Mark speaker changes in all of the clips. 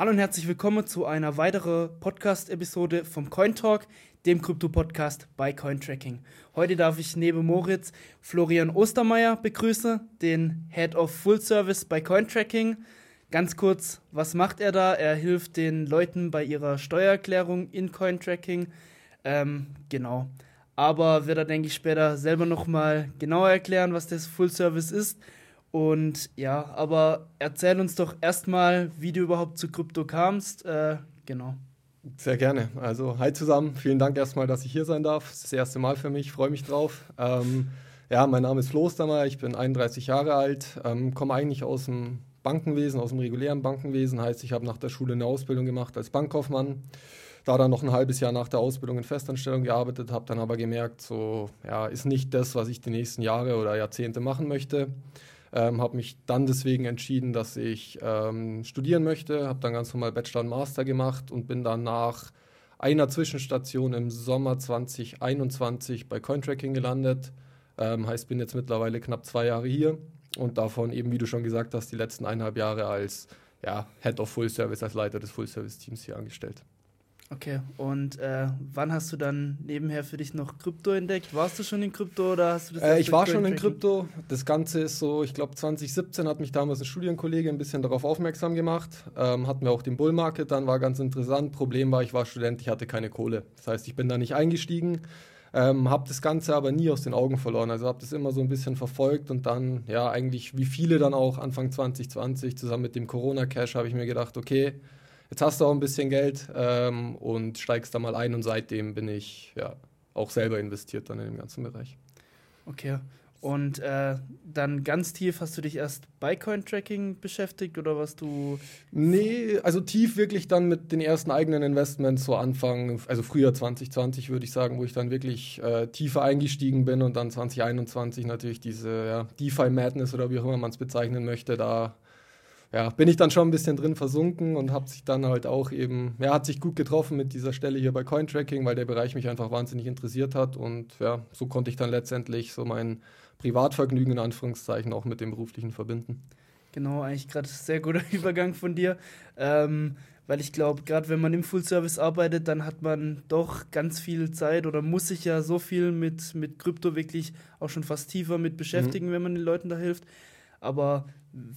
Speaker 1: Hallo und herzlich willkommen zu einer weiteren Podcast-Episode vom Cointalk, dem Krypto-Podcast bei Cointracking. Heute darf ich neben Moritz Florian Ostermeier begrüßen, den Head of Full Service bei Cointracking. Ganz kurz, was macht er da? Er hilft den Leuten bei ihrer Steuererklärung in Cointracking. Ähm, genau. Aber wird er, denke ich, später selber nochmal genauer erklären, was das Full Service ist. Und ja, aber erzähl uns doch erstmal, wie du überhaupt zu Krypto kamst. Äh, genau.
Speaker 2: Sehr gerne. Also, hi zusammen. Vielen Dank erstmal, dass ich hier sein darf. Das ist das erste Mal für mich. Freue mich drauf. Ähm, ja, mein Name ist Flo Ostermeier. Ich bin 31 Jahre alt. Ähm, komme eigentlich aus dem Bankenwesen, aus dem regulären Bankenwesen. Heißt, ich habe nach der Schule eine Ausbildung gemacht als Bankkaufmann. Da dann noch ein halbes Jahr nach der Ausbildung in Festanstellung gearbeitet, habe dann aber gemerkt, so ja, ist nicht das, was ich die nächsten Jahre oder Jahrzehnte machen möchte. Ähm, habe mich dann deswegen entschieden, dass ich ähm, studieren möchte, habe dann ganz normal Bachelor und Master gemacht und bin dann nach einer Zwischenstation im Sommer 2021 bei Cointracking gelandet. Ähm, heißt, bin jetzt mittlerweile knapp zwei Jahre hier und davon eben, wie du schon gesagt hast, die letzten eineinhalb Jahre als ja, Head of Full Service, als Leiter des Full Service Teams hier angestellt.
Speaker 1: Okay, und äh, wann hast du dann nebenher für dich noch Krypto entdeckt? Warst du schon in Krypto oder hast du das?
Speaker 2: Äh, ich war schon in Krypto. Das Ganze ist so, ich glaube 2017 hat mich damals ein Studienkollege ein bisschen darauf aufmerksam gemacht. Ähm, hatten wir auch den Bull Market, dann war ganz interessant. Problem war, ich war Student, ich hatte keine Kohle. Das heißt, ich bin da nicht eingestiegen. Ähm, habe das Ganze aber nie aus den Augen verloren. Also habe das immer so ein bisschen verfolgt und dann, ja, eigentlich wie viele dann auch Anfang 2020 zusammen mit dem Corona-Cash habe ich mir gedacht, okay, jetzt hast du auch ein bisschen Geld ähm, und steigst da mal ein und seitdem bin ich ja auch selber investiert dann in dem ganzen Bereich.
Speaker 1: Okay. Und äh, dann ganz tief hast du dich erst bei Cointracking beschäftigt oder was du?
Speaker 2: Nee, also tief wirklich dann mit den ersten eigenen Investments so Anfang, also früher 2020 würde ich sagen, wo ich dann wirklich äh, tiefer eingestiegen bin und dann 2021 natürlich diese ja, DeFi Madness oder wie auch immer man es bezeichnen möchte, da ja, bin ich dann schon ein bisschen drin versunken und habe sich dann halt auch eben, ja, hat sich gut getroffen mit dieser Stelle hier bei Cointracking, weil der Bereich mich einfach wahnsinnig interessiert hat und ja, so konnte ich dann letztendlich so mein Privatvergnügen in Anführungszeichen auch mit dem beruflichen verbinden.
Speaker 1: Genau, eigentlich gerade sehr guter Übergang von dir, ähm, weil ich glaube, gerade wenn man im Full Service arbeitet, dann hat man doch ganz viel Zeit oder muss sich ja so viel mit, mit Krypto wirklich auch schon fast tiefer mit beschäftigen, mhm. wenn man den Leuten da hilft. Aber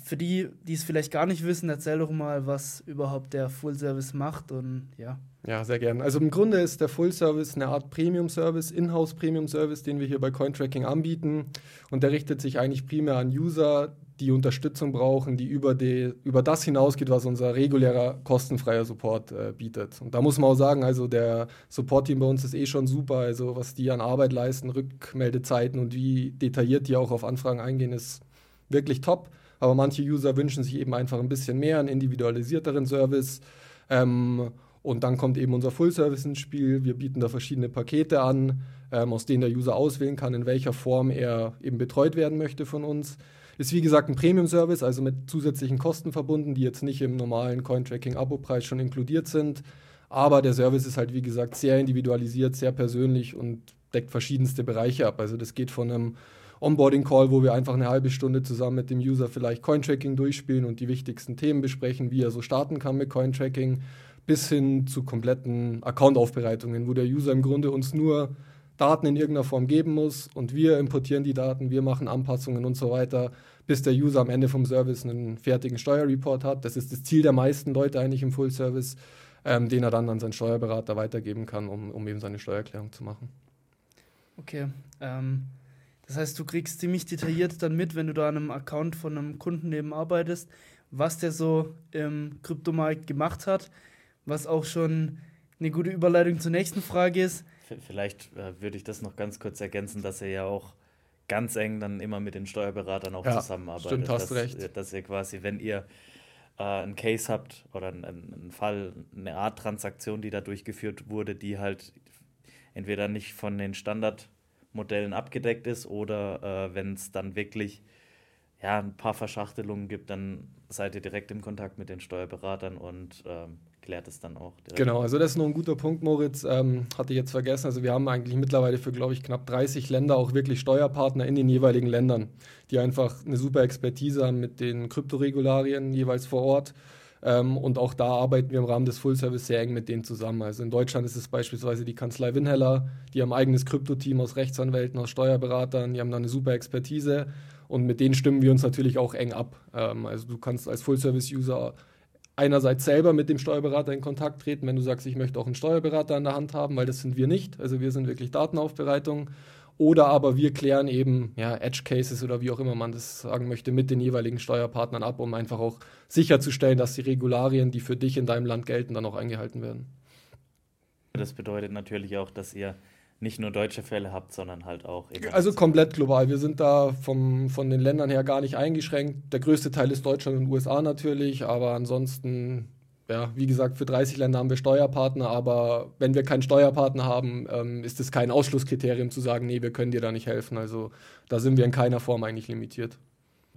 Speaker 1: für die, die es vielleicht gar nicht wissen, erzähl doch mal, was überhaupt der Full Service macht und ja.
Speaker 2: Ja, sehr gerne. Also im Grunde ist der Full Service eine Art Premium Service, Inhouse Premium Service, den wir hier bei Cointracking anbieten. Und der richtet sich eigentlich primär an User, die Unterstützung brauchen, die über, die, über das hinausgeht, was unser regulärer kostenfreier Support äh, bietet. Und da muss man auch sagen, also der Support-Team bei uns ist eh schon super. Also was die an Arbeit leisten, Rückmeldezeiten und wie detailliert die auch auf Anfragen eingehen, ist wirklich top. Aber manche User wünschen sich eben einfach ein bisschen mehr, einen individualisierteren Service. Ähm, und dann kommt eben unser Full-Service ins Spiel. Wir bieten da verschiedene Pakete an, ähm, aus denen der User auswählen kann, in welcher Form er eben betreut werden möchte von uns. Ist wie gesagt ein Premium-Service, also mit zusätzlichen Kosten verbunden, die jetzt nicht im normalen Coin-Tracking-Abo-Preis schon inkludiert sind. Aber der Service ist halt wie gesagt sehr individualisiert, sehr persönlich und deckt verschiedenste Bereiche ab. Also das geht von einem Onboarding-Call, wo wir einfach eine halbe Stunde zusammen mit dem User vielleicht Cointracking durchspielen und die wichtigsten Themen besprechen, wie er so starten kann mit Cointracking, bis hin zu kompletten Account-Aufbereitungen, wo der User im Grunde uns nur Daten in irgendeiner Form geben muss und wir importieren die Daten, wir machen Anpassungen und so weiter, bis der User am Ende vom Service einen fertigen Steuerreport hat. Das ist das Ziel der meisten Leute eigentlich im Full-Service, ähm, den er dann an seinen Steuerberater weitergeben kann, um, um eben seine Steuererklärung zu machen.
Speaker 1: Okay. Ähm das heißt, du kriegst ziemlich detailliert dann mit, wenn du da an einem Account von einem Kunden eben arbeitest, was der so im Kryptomarkt gemacht hat, was auch schon eine gute Überleitung zur nächsten Frage ist.
Speaker 3: Vielleicht äh, würde ich das noch ganz kurz ergänzen, dass er ja auch ganz eng dann immer mit den Steuerberatern auch ja, zusammenarbeitet. Stimmt,
Speaker 2: hast dass, recht.
Speaker 3: Dass ihr quasi, wenn ihr äh, einen Case habt oder einen, einen Fall, eine Art Transaktion, die da durchgeführt wurde, die halt entweder nicht von den Standard- Modellen abgedeckt ist oder äh, wenn es dann wirklich ja, ein paar Verschachtelungen gibt, dann seid ihr direkt im Kontakt mit den Steuerberatern und ähm, klärt es dann auch.
Speaker 2: Direkt. Genau, also das ist noch ein guter Punkt, Moritz. Ähm, hatte ich jetzt vergessen. Also wir haben eigentlich mittlerweile für, glaube ich, knapp 30 Länder auch wirklich Steuerpartner in den jeweiligen Ländern, die einfach eine super Expertise haben mit den Kryptoregularien jeweils vor Ort Ähm, und auch da arbeiten wir im Rahmen des Full Service sehr eng mit denen zusammen. Also in Deutschland ist es beispielsweise die Kanzlei Winheller, die haben ein eigenes Krypto-Team aus Rechtsanwälten, aus Steuerberatern, die haben da eine super Expertise und mit denen stimmen wir uns natürlich auch eng ab. Ähm, also du kannst als Full Service User einerseits selber mit dem Steuerberater in Kontakt treten, wenn du sagst, ich möchte auch einen Steuerberater an der Hand haben, weil das sind wir nicht. Also wir sind wirklich Datenaufbereitung. Oder aber wir klären eben ja, Edge Cases oder wie auch immer man das sagen möchte, mit den jeweiligen Steuerpartnern ab, um einfach auch sicherzustellen, dass die Regularien, die für dich in deinem Land gelten, dann auch eingehalten werden.
Speaker 3: Das bedeutet natürlich auch, dass ihr nicht nur deutsche Fälle habt, sondern halt auch.
Speaker 2: Also komplett global. Wir sind da vom, von den Ländern her gar nicht eingeschränkt. Der größte Teil ist Deutschland und USA natürlich, aber ansonsten, ja, wie gesagt, für 30 Länder haben wir Steuerpartner, aber wenn wir keinen Steuerpartner haben, ähm, ist es kein Ausschlusskriterium zu sagen, nee, wir können dir da nicht helfen. Also da sind wir in keiner Form eigentlich limitiert.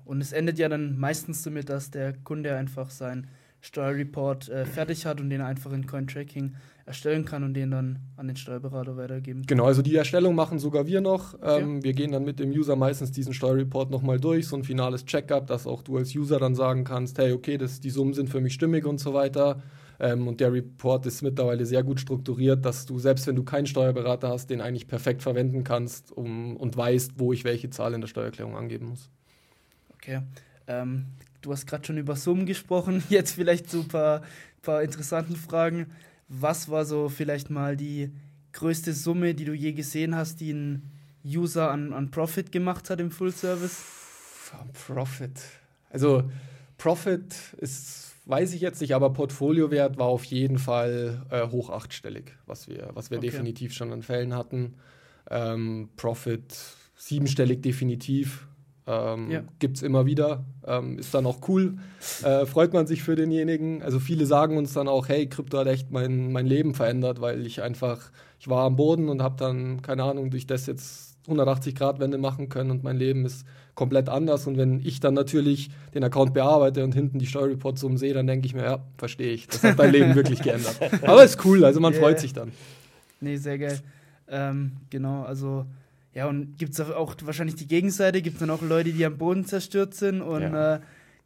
Speaker 1: Und es endet ja dann meistens damit, dass der Kunde einfach sein Steuerreport äh, fertig hat und den einfach in Cointracking erstellen kann und den dann an den Steuerberater weitergeben kann.
Speaker 2: Genau, also die Erstellung machen sogar wir noch. Okay. Ähm, wir gehen dann mit dem User meistens diesen Steuerreport nochmal durch, so ein finales Checkup, dass auch du als User dann sagen kannst, hey, okay, das, die Summen sind für mich stimmig und so weiter. Ähm, und der Report ist mittlerweile sehr gut strukturiert, dass du, selbst wenn du keinen Steuerberater hast, den eigentlich perfekt verwenden kannst um, und weißt, wo ich welche Zahl in der Steuererklärung angeben muss.
Speaker 1: Okay. Ähm, du hast gerade schon über Summen gesprochen, jetzt vielleicht so ein paar, paar interessanten Fragen. Was war so vielleicht mal die größte Summe, die du je gesehen hast, die ein User an, an Profit gemacht hat im Full Service?
Speaker 2: Profit. Also Profit ist, weiß ich jetzt nicht, aber Portfoliowert war auf jeden Fall äh, hoch achtstellig, was wir, was wir okay. definitiv schon an Fällen hatten. Ähm, Profit siebenstellig definitiv. Ähm, ja. Gibt es immer wieder. Ähm, ist dann auch cool. Äh, freut man sich für denjenigen. Also viele sagen uns dann auch, hey, Krypto hat echt mein, mein Leben verändert, weil ich einfach, ich war am Boden und habe dann, keine Ahnung, durch das jetzt 180-Grad-Wende machen können und mein Leben ist komplett anders. Und wenn ich dann natürlich den Account bearbeite und hinten die Steuerreports so sehe, dann denke ich mir, ja, verstehe ich. Das hat dein Leben wirklich geändert. Aber ist cool, also man yeah. freut sich dann.
Speaker 1: Nee, sehr geil. Ähm, genau, also ja, und gibt es auch wahrscheinlich die Gegenseite, gibt es dann auch Leute, die am Boden zerstört sind und ja. äh,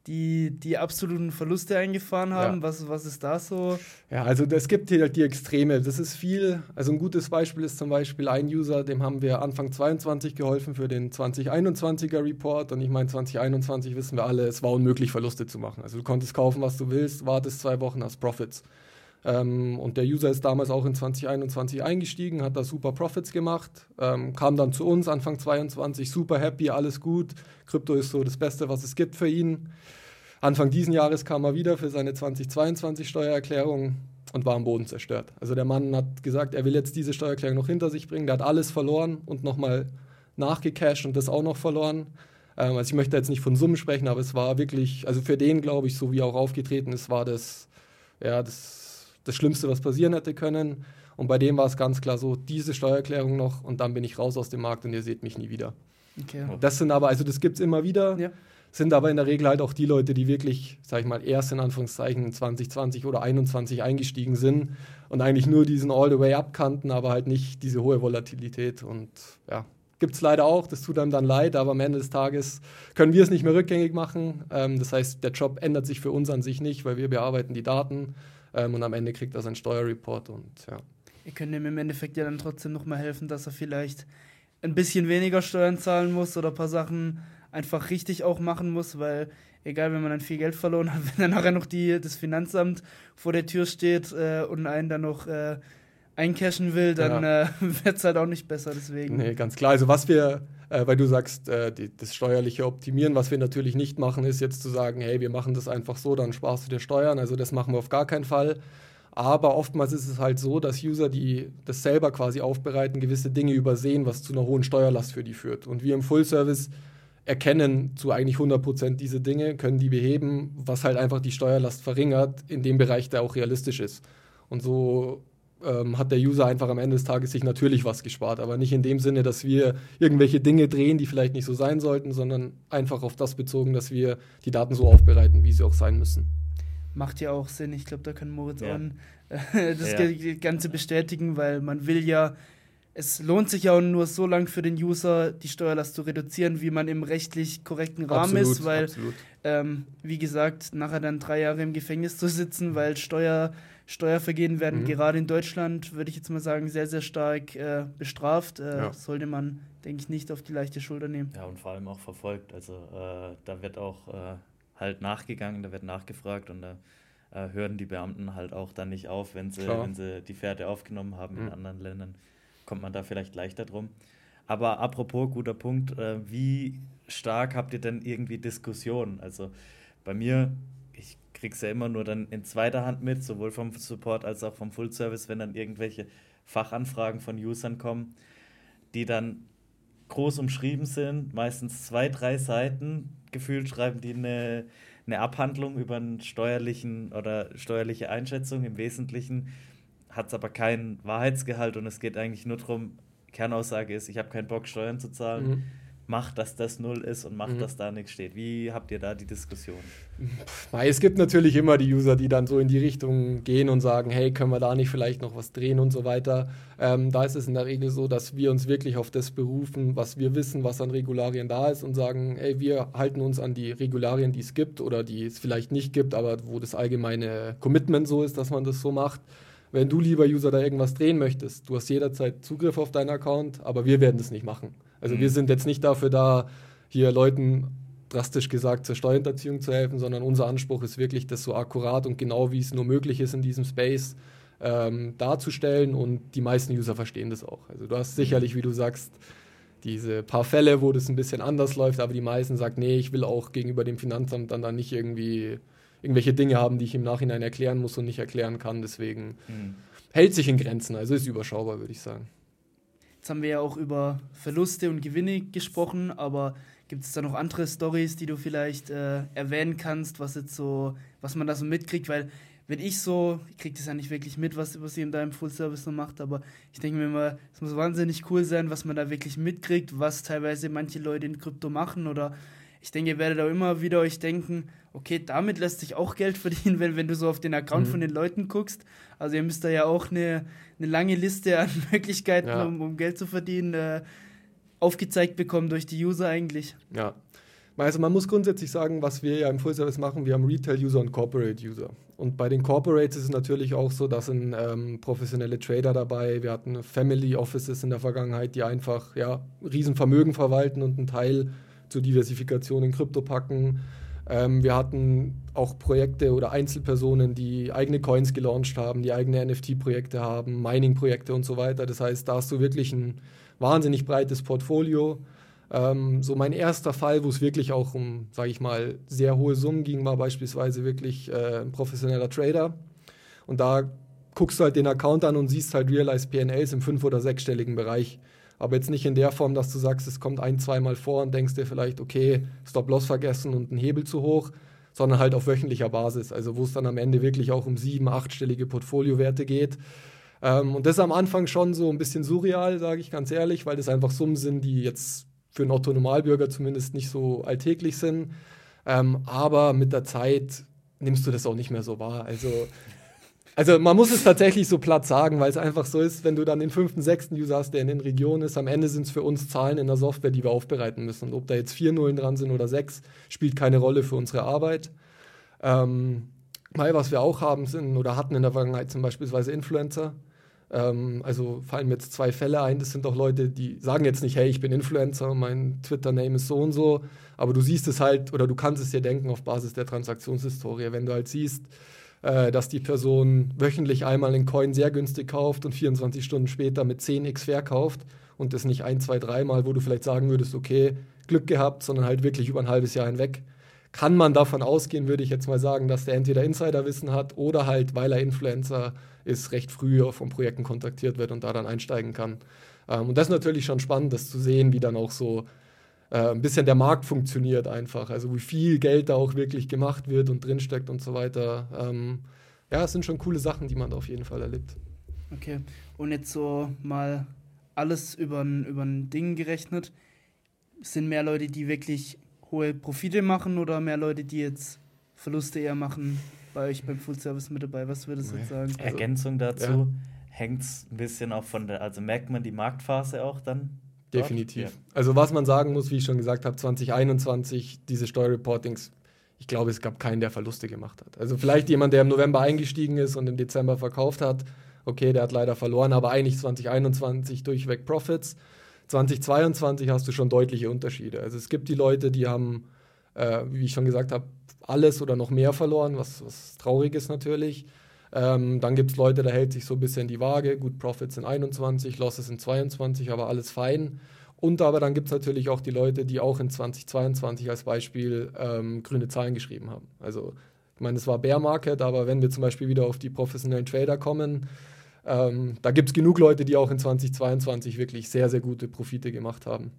Speaker 1: die die absoluten Verluste eingefahren haben. Ja. Was, was ist da so?
Speaker 2: Ja, also es gibt hier halt die Extreme. Das ist viel. Also ein gutes Beispiel ist zum Beispiel ein User, dem haben wir Anfang 22 geholfen für den 2021er Report. Und ich meine, 2021 wissen wir alle, es war unmöglich, Verluste zu machen. Also du konntest kaufen, was du willst, wartest zwei Wochen, hast Profits. Ähm, und der User ist damals auch in 2021 eingestiegen, hat da super Profits gemacht, ähm, kam dann zu uns Anfang 22, super happy, alles gut. Krypto ist so das Beste, was es gibt für ihn. Anfang diesen Jahres kam er wieder für seine 2022 Steuererklärung und war am Boden zerstört. Also der Mann hat gesagt, er will jetzt diese Steuererklärung noch hinter sich bringen. Der hat alles verloren und nochmal nachgecasht und das auch noch verloren. Ähm, also ich möchte jetzt nicht von Summen sprechen, aber es war wirklich, also für den glaube ich, so wie er auch aufgetreten ist, war das, ja, das das Schlimmste, was passieren hätte können. Und bei dem war es ganz klar so, diese Steuererklärung noch und dann bin ich raus aus dem Markt und ihr seht mich nie wieder. Okay. Das sind aber, also das gibt es immer wieder, ja. sind aber in der Regel halt auch die Leute, die wirklich, sag ich mal, erst in Anführungszeichen in 2020 oder 2021 eingestiegen sind und eigentlich nur diesen All-the-Way abkannten, aber halt nicht diese hohe Volatilität. Und ja, gibt es leider auch, das tut einem dann leid, aber am Ende des Tages können wir es nicht mehr rückgängig machen. Ähm, das heißt, der Job ändert sich für uns an sich nicht, weil wir bearbeiten die Daten ähm, und am Ende kriegt er seinen Steuerreport und ja.
Speaker 1: Ihr könnt ihm im Endeffekt ja dann trotzdem nochmal helfen, dass er vielleicht ein bisschen weniger Steuern zahlen muss oder ein paar Sachen einfach richtig auch machen muss, weil egal, wenn man dann viel Geld verloren hat, wenn dann nachher noch die, das Finanzamt vor der Tür steht äh, und einen dann noch äh, eincashen will, dann ja. äh, wird es halt auch nicht besser. Deswegen.
Speaker 2: Nee, ganz klar. Also was wir äh, weil du sagst, äh, die, das steuerliche Optimieren, was wir natürlich nicht machen, ist jetzt zu sagen, hey, wir machen das einfach so, dann sparst du dir Steuern. Also das machen wir auf gar keinen Fall. Aber oftmals ist es halt so, dass User, die das selber quasi aufbereiten, gewisse Dinge übersehen, was zu einer hohen Steuerlast für die führt. Und wir im Full Service erkennen zu eigentlich 100 Prozent diese Dinge, können die beheben, was halt einfach die Steuerlast verringert in dem Bereich, der auch realistisch ist. Und so ähm, hat der User einfach am Ende des Tages sich natürlich was gespart. Aber nicht in dem Sinne, dass wir irgendwelche Dinge drehen, die vielleicht nicht so sein sollten, sondern einfach auf das bezogen, dass wir die Daten so aufbereiten, wie sie auch sein müssen.
Speaker 1: Macht ja auch Sinn. Ich glaube, da kann Moritz ja. an äh, das ja. Ganze bestätigen, weil man will ja es lohnt sich ja auch nur so lang für den User, die Steuerlast zu reduzieren, wie man im rechtlich korrekten Rahmen absolut, ist, weil. Ähm, wie gesagt, nachher dann drei Jahre im Gefängnis zu sitzen, weil Steuer, Steuervergehen werden mhm. gerade in Deutschland, würde ich jetzt mal sagen, sehr, sehr stark äh, bestraft. Äh, ja. Sollte man, denke ich, nicht auf die leichte Schulter nehmen.
Speaker 3: Ja, und vor allem auch verfolgt. Also äh, da wird auch äh, halt nachgegangen, da wird nachgefragt und da äh, hören die Beamten halt auch dann nicht auf, wenn sie, wenn sie die Fährte aufgenommen haben mhm. in anderen Ländern. Kommt man da vielleicht leichter drum. Aber apropos, guter Punkt, äh, wie stark habt ihr denn irgendwie Diskussionen? Also bei mir, ich krieg's ja immer nur dann in zweiter Hand mit, sowohl vom Support als auch vom Full Service, wenn dann irgendwelche Fachanfragen von Usern kommen, die dann groß umschrieben sind, meistens zwei, drei Seiten. Gefühlt schreiben die eine, eine Abhandlung über einen steuerlichen oder steuerliche Einschätzung. Im Wesentlichen hat es aber keinen Wahrheitsgehalt und es geht eigentlich nur darum, Kernaussage ist, ich habe keinen Bock, Steuern zu zahlen. Mhm. Macht, dass das null ist und macht, mhm. dass da nichts steht. Wie habt ihr da die Diskussion?
Speaker 2: Es gibt natürlich immer die User, die dann so in die Richtung gehen und sagen, hey, können wir da nicht vielleicht noch was drehen und so weiter. Ähm, da ist es in der Regel so, dass wir uns wirklich auf das berufen, was wir wissen, was an Regularien da ist und sagen, hey, wir halten uns an die Regularien, die es gibt oder die es vielleicht nicht gibt, aber wo das allgemeine Commitment so ist, dass man das so macht wenn du, lieber User, da irgendwas drehen möchtest, du hast jederzeit Zugriff auf deinen Account, aber wir werden das nicht machen. Also mhm. wir sind jetzt nicht dafür da, hier Leuten drastisch gesagt zur Steuerhinterziehung zu helfen, sondern unser Anspruch ist wirklich, das so akkurat und genau wie es nur möglich ist in diesem Space ähm, darzustellen und die meisten User verstehen das auch. Also du hast sicherlich, wie du sagst, diese paar Fälle, wo das ein bisschen anders läuft, aber die meisten sagen, nee, ich will auch gegenüber dem Finanzamt dann da nicht irgendwie irgendwelche Dinge haben, die ich im Nachhinein erklären muss und nicht erklären kann. Deswegen mhm. hält sich in Grenzen, also ist überschaubar, würde ich sagen.
Speaker 1: Jetzt haben wir ja auch über Verluste und Gewinne gesprochen, aber gibt es da noch andere Stories, die du vielleicht äh, erwähnen kannst, was jetzt so, was man da so mitkriegt? Weil wenn ich so, ich kriege das ja nicht wirklich mit, was, was ihr in deinem Full Service so macht, aber ich denke mir immer, es muss wahnsinnig cool sein, was man da wirklich mitkriegt, was teilweise manche Leute in Krypto machen oder ich denke, ihr werdet auch immer wieder euch denken, okay, damit lässt sich auch Geld verdienen, wenn, wenn du so auf den Account mhm. von den Leuten guckst. Also ihr müsst da ja auch eine, eine lange Liste an Möglichkeiten, ja. um, um, Geld zu verdienen, äh, aufgezeigt bekommen durch die User eigentlich.
Speaker 2: Ja. Also man muss grundsätzlich sagen, was wir ja im Full Service machen, wir haben Retail-User und Corporate-User. Und bei den Corporates ist es natürlich auch so, dass sind ähm, professionelle Trader dabei. Wir hatten Family Offices in der Vergangenheit, die einfach ja, Riesenvermögen verwalten und einen Teil zur Diversifikation in Krypto packen. Ähm, wir hatten auch Projekte oder Einzelpersonen, die eigene Coins gelauncht haben, die eigene NFT-Projekte haben, Mining-Projekte und so weiter. Das heißt, da hast du wirklich ein wahnsinnig breites Portfolio. Ähm, so mein erster Fall, wo es wirklich auch um, sage ich mal, sehr hohe Summen ging, war beispielsweise wirklich äh, ein professioneller Trader. Und da guckst du halt den Account an und siehst halt Realized PNLs im fünf- oder sechsstelligen Bereich aber jetzt nicht in der Form, dass du sagst, es kommt ein, zweimal vor und denkst dir vielleicht, okay, Stop-Loss vergessen und ein Hebel zu hoch, sondern halt auf wöchentlicher Basis, also wo es dann am Ende wirklich auch um sieben, achtstellige Portfoliowerte geht. Ähm, und das ist am Anfang schon so ein bisschen surreal, sage ich ganz ehrlich, weil das einfach Summen sind, die jetzt für einen Otto-Normalbürger zumindest nicht so alltäglich sind. Ähm, aber mit der Zeit nimmst du das auch nicht mehr so wahr. Also also man muss es tatsächlich so platt sagen, weil es einfach so ist, wenn du dann den fünften, sechsten User hast, der in den Regionen ist, am Ende sind es für uns Zahlen in der Software, die wir aufbereiten müssen. Und ob da jetzt vier Nullen dran sind oder sechs, spielt keine Rolle für unsere Arbeit. Ähm, weil was wir auch haben sind oder hatten in der Vergangenheit zum Beispiel Influencer. Ähm, also fallen mir jetzt zwei Fälle ein. Das sind auch Leute, die sagen jetzt nicht, hey, ich bin Influencer, mein Twitter-Name ist so und so. Aber du siehst es halt oder du kannst es dir denken auf Basis der Transaktionshistorie. Wenn du halt siehst, äh, dass die Person wöchentlich einmal einen Coin sehr günstig kauft und 24 Stunden später mit 10x verkauft und das nicht ein, zwei, dreimal, wo du vielleicht sagen würdest, okay, Glück gehabt, sondern halt wirklich über ein halbes Jahr hinweg. Kann man davon ausgehen, würde ich jetzt mal sagen, dass der entweder Insiderwissen hat oder halt, weil er Influencer ist, recht früh von Projekten kontaktiert wird und da dann einsteigen kann. Ähm, und das ist natürlich schon spannend, das zu sehen, wie dann auch so äh, ein bisschen der Markt funktioniert einfach. Also wie viel Geld da auch wirklich gemacht wird und drinsteckt und so weiter. Ähm, ja, es sind schon coole Sachen, die man da auf jeden Fall erlebt.
Speaker 1: Okay, und jetzt so mal alles über ein Ding gerechnet. Sind mehr Leute, die wirklich hohe Profite machen oder mehr Leute, die jetzt Verluste eher machen bei euch beim Full Service mit dabei? Was würdest du jetzt sagen?
Speaker 3: Ergänzung dazu. Ja. Hängt es ein bisschen auch von der, also merkt man die Marktphase auch dann
Speaker 2: Definitiv. Ja. Also was man sagen muss, wie ich schon gesagt habe, 2021, diese Steuerreportings, ich glaube, es gab keinen, der Verluste gemacht hat. Also vielleicht jemand, der im November eingestiegen ist und im Dezember verkauft hat. Okay, der hat leider verloren, aber eigentlich 2021 durchweg Profits. 2022 hast du schon deutliche Unterschiede. Also es gibt die Leute, die haben, äh, wie ich schon gesagt habe, alles oder noch mehr verloren, was, was traurig ist natürlich. Ähm, dann gibt es Leute, da hält sich so ein bisschen die Waage. Gut, Profits in 21, Losses in 22, aber alles fein. Und aber dann gibt es natürlich auch die Leute, die auch in 2022 als Beispiel ähm, grüne Zahlen geschrieben haben. Also, ich meine, es war Bear Market, aber wenn wir zum Beispiel wieder auf die professionellen Trader kommen, ähm, da gibt es genug Leute, die auch in 2022 wirklich sehr, sehr gute Profite gemacht haben.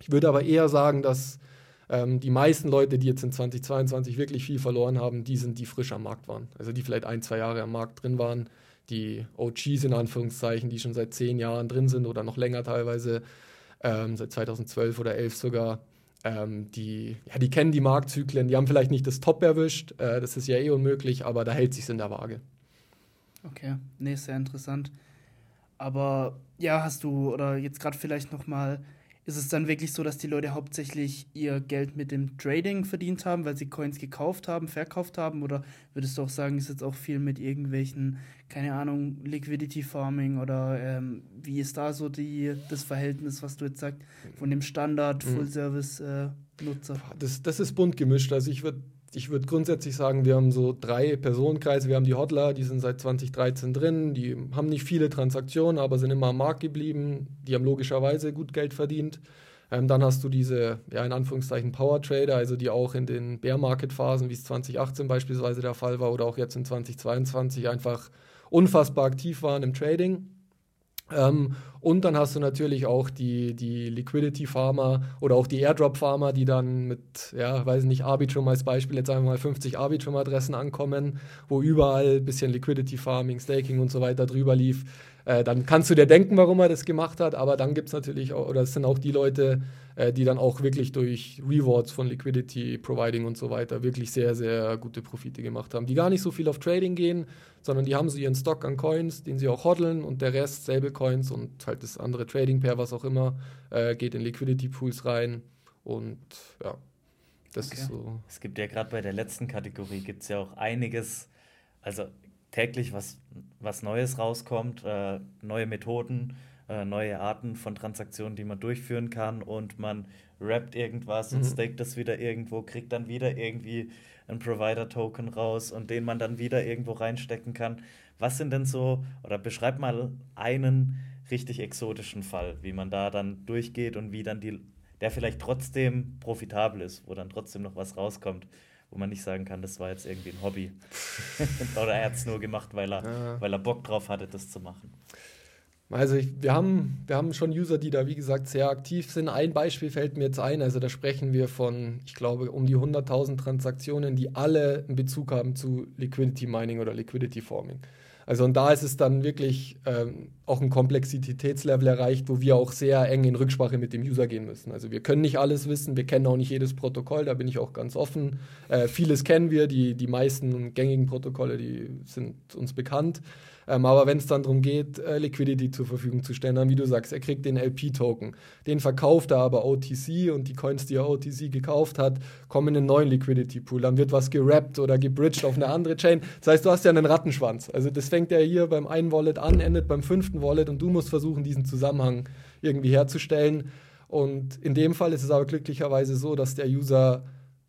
Speaker 2: Ich würde aber eher sagen, dass ähm, die meisten Leute, die jetzt in 2022 wirklich viel verloren haben, die sind, die frisch am Markt waren. Also die vielleicht ein, zwei Jahre am Markt drin waren, die OGs in Anführungszeichen, die schon seit zehn Jahren drin sind oder noch länger teilweise, ähm, seit 2012 oder 11 sogar. Ähm, die, ja, die kennen die Marktzyklen, die haben vielleicht nicht das Top erwischt, äh, das ist ja eh unmöglich, aber da hält sich in der Waage.
Speaker 1: Okay, nee, sehr interessant. Aber ja, hast du oder jetzt gerade vielleicht noch mal ist es dann wirklich so, dass die Leute hauptsächlich ihr Geld mit dem Trading verdient haben, weil sie Coins gekauft haben, verkauft haben? Oder würdest du auch sagen, ist jetzt auch viel mit irgendwelchen, keine Ahnung, Liquidity Farming oder ähm, wie ist da so die, das Verhältnis, was du jetzt sagst, von dem Standard mhm. Full-Service-Nutzer? Äh,
Speaker 2: das, das ist bunt gemischt. Also ich würde ich würde grundsätzlich sagen, wir haben so drei Personenkreise. Wir haben die Hodler, die sind seit 2013 drin, die haben nicht viele Transaktionen, aber sind immer am Markt geblieben. Die haben logischerweise gut Geld verdient. Ähm, dann hast du diese, ja, in Anführungszeichen Power Trader, also die auch in den Bear Market Phasen, wie es 2018 beispielsweise der Fall war oder auch jetzt in 2022 einfach unfassbar aktiv waren im Trading. Ähm, und dann hast du natürlich auch die, die Liquidity Farmer oder auch die Airdrop Farmer, die dann mit, ja, weiß nicht, Arbitrum als Beispiel jetzt einfach mal 50 Arbitrum-Adressen ankommen, wo überall ein bisschen Liquidity Farming, Staking und so weiter drüber lief. Äh, dann kannst du dir denken, warum er das gemacht hat, aber dann gibt es natürlich, auch, oder es sind auch die Leute, äh, die dann auch wirklich durch Rewards von Liquidity Providing und so weiter wirklich sehr, sehr gute Profite gemacht haben, die gar nicht so viel auf Trading gehen, sondern die haben so ihren Stock an Coins, den sie auch hoddeln und der Rest, Stablecoins und halt das andere Trading Pair, was auch immer, äh, geht in Liquidity Pools rein und ja, das okay. ist so.
Speaker 3: Es gibt ja gerade bei der letzten Kategorie gibt es ja auch einiges, also täglich was, was Neues rauskommt, äh, neue Methoden, äh, neue Arten von Transaktionen, die man durchführen kann und man rappt irgendwas mhm. und staked das wieder irgendwo, kriegt dann wieder irgendwie einen Provider-Token raus und den man dann wieder irgendwo reinstecken kann. Was sind denn so, oder beschreib mal einen richtig exotischen Fall, wie man da dann durchgeht und wie dann die, der vielleicht trotzdem profitabel ist, wo dann trotzdem noch was rauskommt, wo man nicht sagen kann, das war jetzt irgendwie ein Hobby. oder er hat es nur gemacht, weil er, ja. weil er Bock drauf hatte, das zu machen.
Speaker 2: Also ich, wir, haben, wir haben schon User, die da wie gesagt sehr aktiv sind. Ein Beispiel fällt mir jetzt ein. Also da sprechen wir von, ich glaube, um die 100.000 Transaktionen, die alle einen Bezug haben zu Liquidity Mining oder Liquidity Forming. Also und da ist es dann wirklich ähm, auch ein Komplexitätslevel erreicht, wo wir auch sehr eng in Rücksprache mit dem User gehen müssen. Also wir können nicht alles wissen, wir kennen auch nicht jedes Protokoll, da bin ich auch ganz offen. Äh, vieles kennen wir, die, die meisten gängigen Protokolle, die sind uns bekannt. Ähm, aber wenn es dann darum geht, äh, Liquidity zur Verfügung zu stellen, dann wie du sagst, er kriegt den LP-Token. Den verkauft er aber OTC und die Coins, die er OTC gekauft hat, kommen in einen neuen Liquidity-Pool. Dann wird was gerappt oder gebridged auf eine andere Chain. Das heißt, du hast ja einen Rattenschwanz. Also das fängt ja hier beim einen Wallet an, endet beim fünften Wallet und du musst versuchen, diesen Zusammenhang irgendwie herzustellen. Und in dem Fall ist es aber glücklicherweise so, dass der User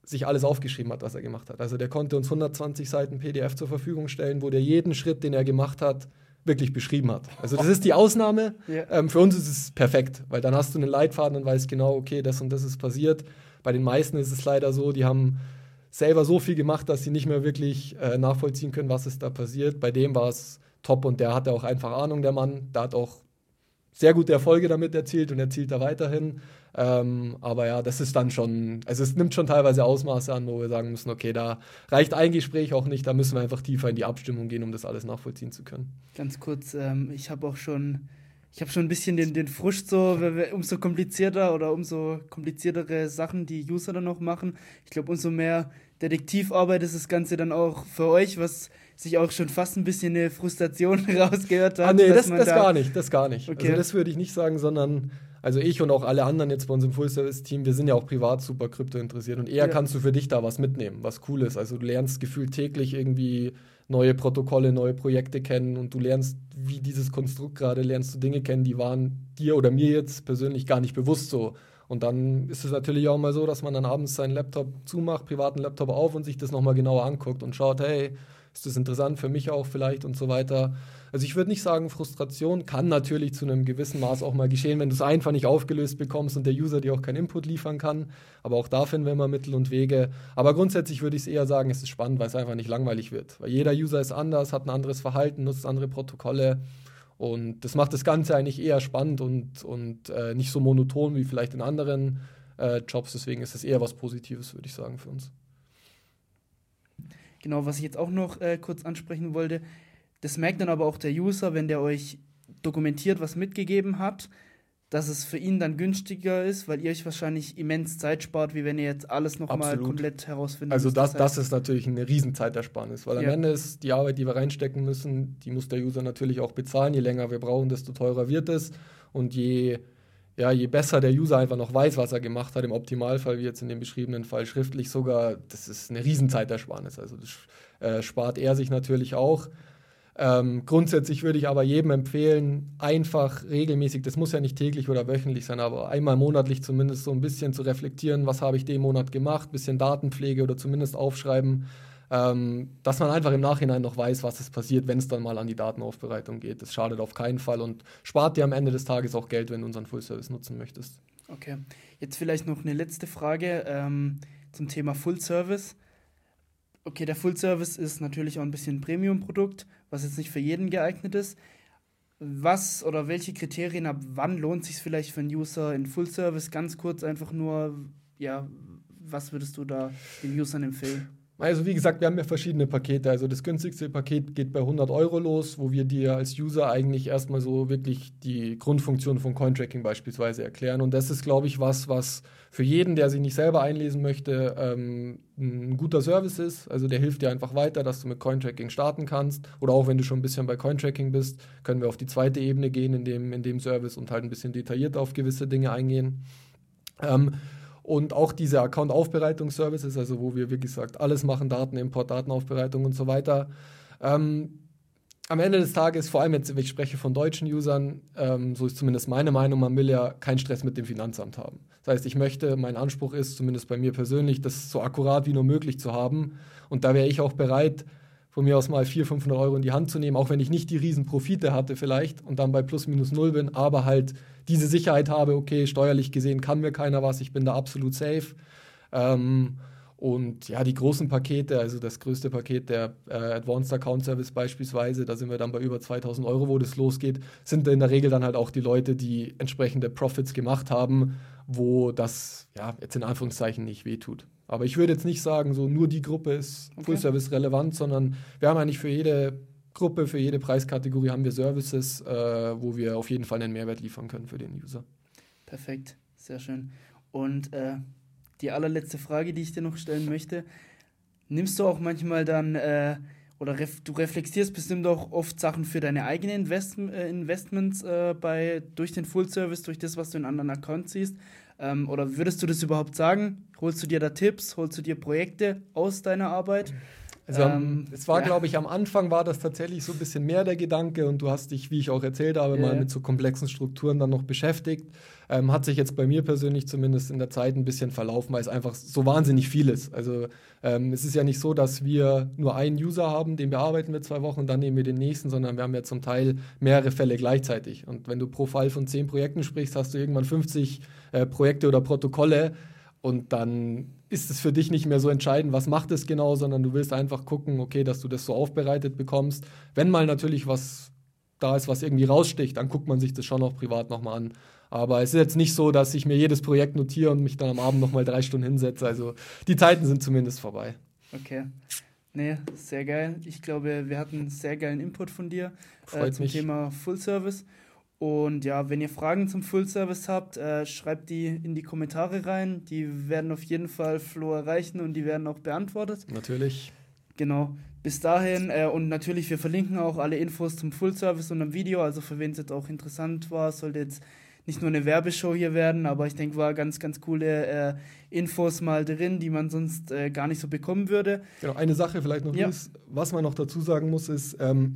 Speaker 2: sich alles aufgeschrieben hat, was er gemacht hat. Also der konnte uns 120 Seiten PDF zur Verfügung stellen, wo der jeden Schritt, den er gemacht hat, wirklich beschrieben hat. Also das ist die Ausnahme. Ja. Ähm, für uns ist es perfekt, weil dann hast du einen Leitfaden und weißt genau, okay, das und das ist passiert. Bei den meisten ist es leider so, die haben selber so viel gemacht, dass sie nicht mehr wirklich äh, nachvollziehen können, was ist da passiert. Bei dem war es top und der hatte auch einfach Ahnung, der Mann. Der hat auch sehr gute Erfolge damit erzielt und erzielt da weiterhin. Ähm, aber ja, das ist dann schon, also es nimmt schon teilweise Ausmaße an, wo wir sagen müssen, okay, da reicht ein Gespräch auch nicht, da müssen wir einfach tiefer in die Abstimmung gehen, um das alles nachvollziehen zu können.
Speaker 1: Ganz kurz, ähm, ich habe auch schon, ich habe schon ein bisschen den, den Frust so, umso komplizierter oder umso kompliziertere Sachen die User dann noch machen. Ich glaube, umso mehr Detektivarbeit ist das Ganze dann auch für euch, was sich auch schon fast ein bisschen eine Frustration rausgehört
Speaker 2: hat. Ah, nee, das, das da gar nicht, das gar nicht.
Speaker 1: Okay.
Speaker 2: Also das würde ich nicht sagen, sondern also ich und auch alle anderen jetzt bei uns im Full-Service-Team, wir sind ja auch privat super Krypto interessiert und eher ja. kannst du für dich da was mitnehmen, was cool ist. Also du lernst gefühlt täglich irgendwie neue Protokolle, neue Projekte kennen und du lernst, wie dieses Konstrukt gerade, lernst du Dinge kennen, die waren dir oder mir jetzt persönlich gar nicht bewusst so. Und dann ist es natürlich auch mal so, dass man dann abends seinen Laptop zumacht, privaten Laptop auf und sich das nochmal genauer anguckt und schaut, hey, ist das interessant für mich auch vielleicht und so weiter. Also ich würde nicht sagen, Frustration kann natürlich zu einem gewissen Maß auch mal geschehen, wenn du es einfach nicht aufgelöst bekommst und der User dir auch keinen Input liefern kann. Aber auch da finden wir immer Mittel und Wege. Aber grundsätzlich würde ich es eher sagen, es ist spannend, weil es einfach nicht langweilig wird. Weil jeder User ist anders, hat ein anderes Verhalten, nutzt andere Protokolle. Und das macht das Ganze eigentlich eher spannend und, und äh, nicht so monoton wie vielleicht in anderen äh, Jobs. Deswegen ist es eher was Positives, würde ich sagen, für uns.
Speaker 1: Genau, was ich jetzt auch noch äh, kurz ansprechen wollte, das merkt dann aber auch der User, wenn der euch dokumentiert, was mitgegeben hat, dass es für ihn dann günstiger ist, weil ihr euch wahrscheinlich immens Zeit spart, wie wenn ihr jetzt alles nochmal komplett herausfindet.
Speaker 2: Also das, das ist natürlich eine Riesenzeitersparnis, weil am ja. Ende ist die Arbeit, die wir reinstecken müssen, die muss der User natürlich auch bezahlen. Je länger wir brauchen, desto teurer wird es. Und je, ja, je besser der User einfach noch weiß, was er gemacht hat, im Optimalfall, wie jetzt in dem beschriebenen Fall schriftlich sogar, das ist eine Riesenzeitersparnis. Also das äh, spart er sich natürlich auch. Ähm, grundsätzlich würde ich aber jedem empfehlen, einfach regelmäßig, das muss ja nicht täglich oder wöchentlich sein, aber einmal monatlich zumindest so ein bisschen zu reflektieren, was habe ich den Monat gemacht, bisschen Datenpflege oder zumindest aufschreiben, ähm, dass man einfach im Nachhinein noch weiß, was ist passiert, wenn es dann mal an die Datenaufbereitung geht. Das schadet auf keinen Fall und spart dir am Ende des Tages auch Geld, wenn du unseren Full Service nutzen möchtest.
Speaker 1: Okay, jetzt vielleicht noch eine letzte Frage ähm, zum Thema Full Service. Okay, der Full Service ist natürlich auch ein bisschen ein Premium-Produkt, was jetzt nicht für jeden geeignet ist. Was oder welche Kriterien, ab wann lohnt sich vielleicht für einen User in Full Service? Ganz kurz einfach nur, ja, was würdest du da den Usern empfehlen?
Speaker 2: Also wie gesagt, wir haben ja verschiedene Pakete. Also das günstigste Paket geht bei 100 Euro los, wo wir dir als User eigentlich erstmal so wirklich die Grundfunktion von Cointracking beispielsweise erklären. Und das ist, glaube ich, was, was für jeden, der sich nicht selber einlesen möchte, ähm, ein guter Service ist. Also der hilft dir einfach weiter, dass du mit Cointracking starten kannst. Oder auch wenn du schon ein bisschen bei Cointracking bist, können wir auf die zweite Ebene gehen in dem, in dem Service und halt ein bisschen detaillierter auf gewisse Dinge eingehen. Ähm, und auch diese Account-Aufbereitungsservices, also wo wir, wie gesagt, alles machen, Datenimport, Datenaufbereitung und so weiter. Ähm, am Ende des Tages, vor allem jetzt, wenn ich spreche von deutschen Usern, ähm, so ist zumindest meine Meinung, man will ja keinen Stress mit dem Finanzamt haben. Das heißt, ich möchte, mein Anspruch ist, zumindest bei mir persönlich, das so akkurat wie nur möglich zu haben. Und da wäre ich auch bereit, von mir aus mal 400, 500 Euro in die Hand zu nehmen, auch wenn ich nicht die riesen Profite hatte vielleicht und dann bei plus minus null bin, aber halt diese Sicherheit habe, okay, steuerlich gesehen kann mir keiner was, ich bin da absolut safe. Ähm, und ja, die großen Pakete, also das größte Paket der äh, Advanced Account Service beispielsweise, da sind wir dann bei über 2000 Euro, wo das losgeht, sind in der Regel dann halt auch die Leute, die entsprechende Profits gemacht haben, wo das ja jetzt in Anführungszeichen nicht wehtut. Aber ich würde jetzt nicht sagen, so nur die Gruppe ist okay. Full Service relevant, sondern wir haben eigentlich für jede Gruppe, für jede Preiskategorie haben wir Services, äh, wo wir auf jeden Fall einen Mehrwert liefern können für den User.
Speaker 1: Perfekt, sehr schön. Und äh, die allerletzte Frage, die ich dir noch stellen möchte, nimmst du auch manchmal dann äh, oder ref du reflektierst bestimmt auch oft Sachen für deine eigenen Invest äh, Investments äh, bei, durch den Full Service, durch das, was du in anderen Accounts siehst. Ähm, oder würdest du das überhaupt sagen? Holst du dir da Tipps? Holst du dir Projekte aus deiner Arbeit?
Speaker 2: Also ähm, es war, ja. glaube ich, am Anfang war das tatsächlich so ein bisschen mehr der Gedanke und du hast dich, wie ich auch erzählt habe, yeah. mal mit so komplexen Strukturen dann noch beschäftigt. Ähm, hat sich jetzt bei mir persönlich zumindest in der Zeit ein bisschen verlaufen, weil es einfach so wahnsinnig viel ist. Also ähm, es ist ja nicht so, dass wir nur einen User haben, den bearbeiten wir zwei Wochen und dann nehmen wir den nächsten, sondern wir haben ja zum Teil mehrere Fälle gleichzeitig. Und wenn du pro Fall von zehn Projekten sprichst, hast du irgendwann 50 äh, Projekte oder Protokolle und dann ist es für dich nicht mehr so entscheidend, was macht es genau, sondern du willst einfach gucken, okay, dass du das so aufbereitet bekommst. Wenn mal natürlich was da ist, was irgendwie raussticht, dann guckt man sich das schon auch privat nochmal an. Aber es ist jetzt nicht so, dass ich mir jedes Projekt notiere und mich dann am Abend nochmal drei Stunden hinsetze. Also die Zeiten sind zumindest vorbei.
Speaker 1: Okay. Nee, sehr geil. Ich glaube, wir hatten einen sehr geilen Input von dir äh, zum mich. Thema Full Service. Und ja, wenn ihr Fragen zum Full Service habt, äh, schreibt die in die Kommentare rein. Die werden auf jeden Fall Flo erreichen und die werden auch beantwortet.
Speaker 2: Natürlich.
Speaker 1: Genau. Bis dahin äh, und natürlich, wir verlinken auch alle Infos zum Full Service und am Video. Also für wen es jetzt auch interessant war, sollte jetzt nicht nur eine Werbeshow hier werden, aber ich denke, war ganz, ganz coole äh, Infos mal drin, die man sonst äh, gar nicht so bekommen würde.
Speaker 2: Genau, eine Sache vielleicht noch, ja. Luis, was man noch dazu sagen muss, ist, ähm,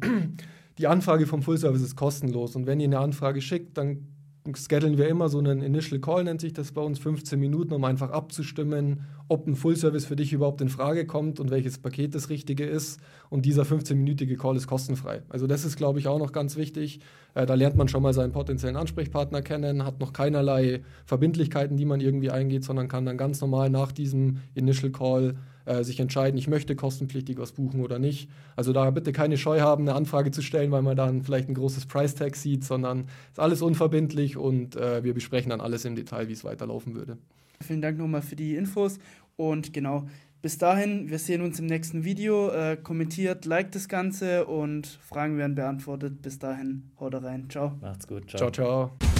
Speaker 2: die Anfrage vom Full Service ist kostenlos und wenn ihr eine Anfrage schickt, dann schedulen wir immer so einen Initial Call, nennt sich das bei uns, 15 Minuten, um einfach abzustimmen, ob ein Full Service für dich überhaupt in Frage kommt und welches Paket das Richtige ist. Und dieser 15-minütige Call ist kostenfrei. Also das ist, glaube ich, auch noch ganz wichtig. Äh, da lernt man schon mal seinen potenziellen Ansprechpartner kennen, hat noch keinerlei Verbindlichkeiten, die man irgendwie eingeht, sondern kann dann ganz normal nach diesem Initial Call äh, sich entscheiden, ich möchte kostenpflichtig was buchen oder nicht. Also da bitte keine Scheu haben, eine Anfrage zu stellen, weil man dann vielleicht ein großes Price-Tag sieht, sondern ist alles unverbindlich und äh, wir besprechen dann alles im Detail, wie es weiterlaufen würde.
Speaker 1: Vielen Dank nochmal für die Infos und genau. Bis dahin, wir sehen uns im nächsten Video. Äh, kommentiert, liked das Ganze und Fragen werden beantwortet. Bis dahin, haut rein. Ciao.
Speaker 3: Macht's gut.
Speaker 2: Ciao, ciao. ciao.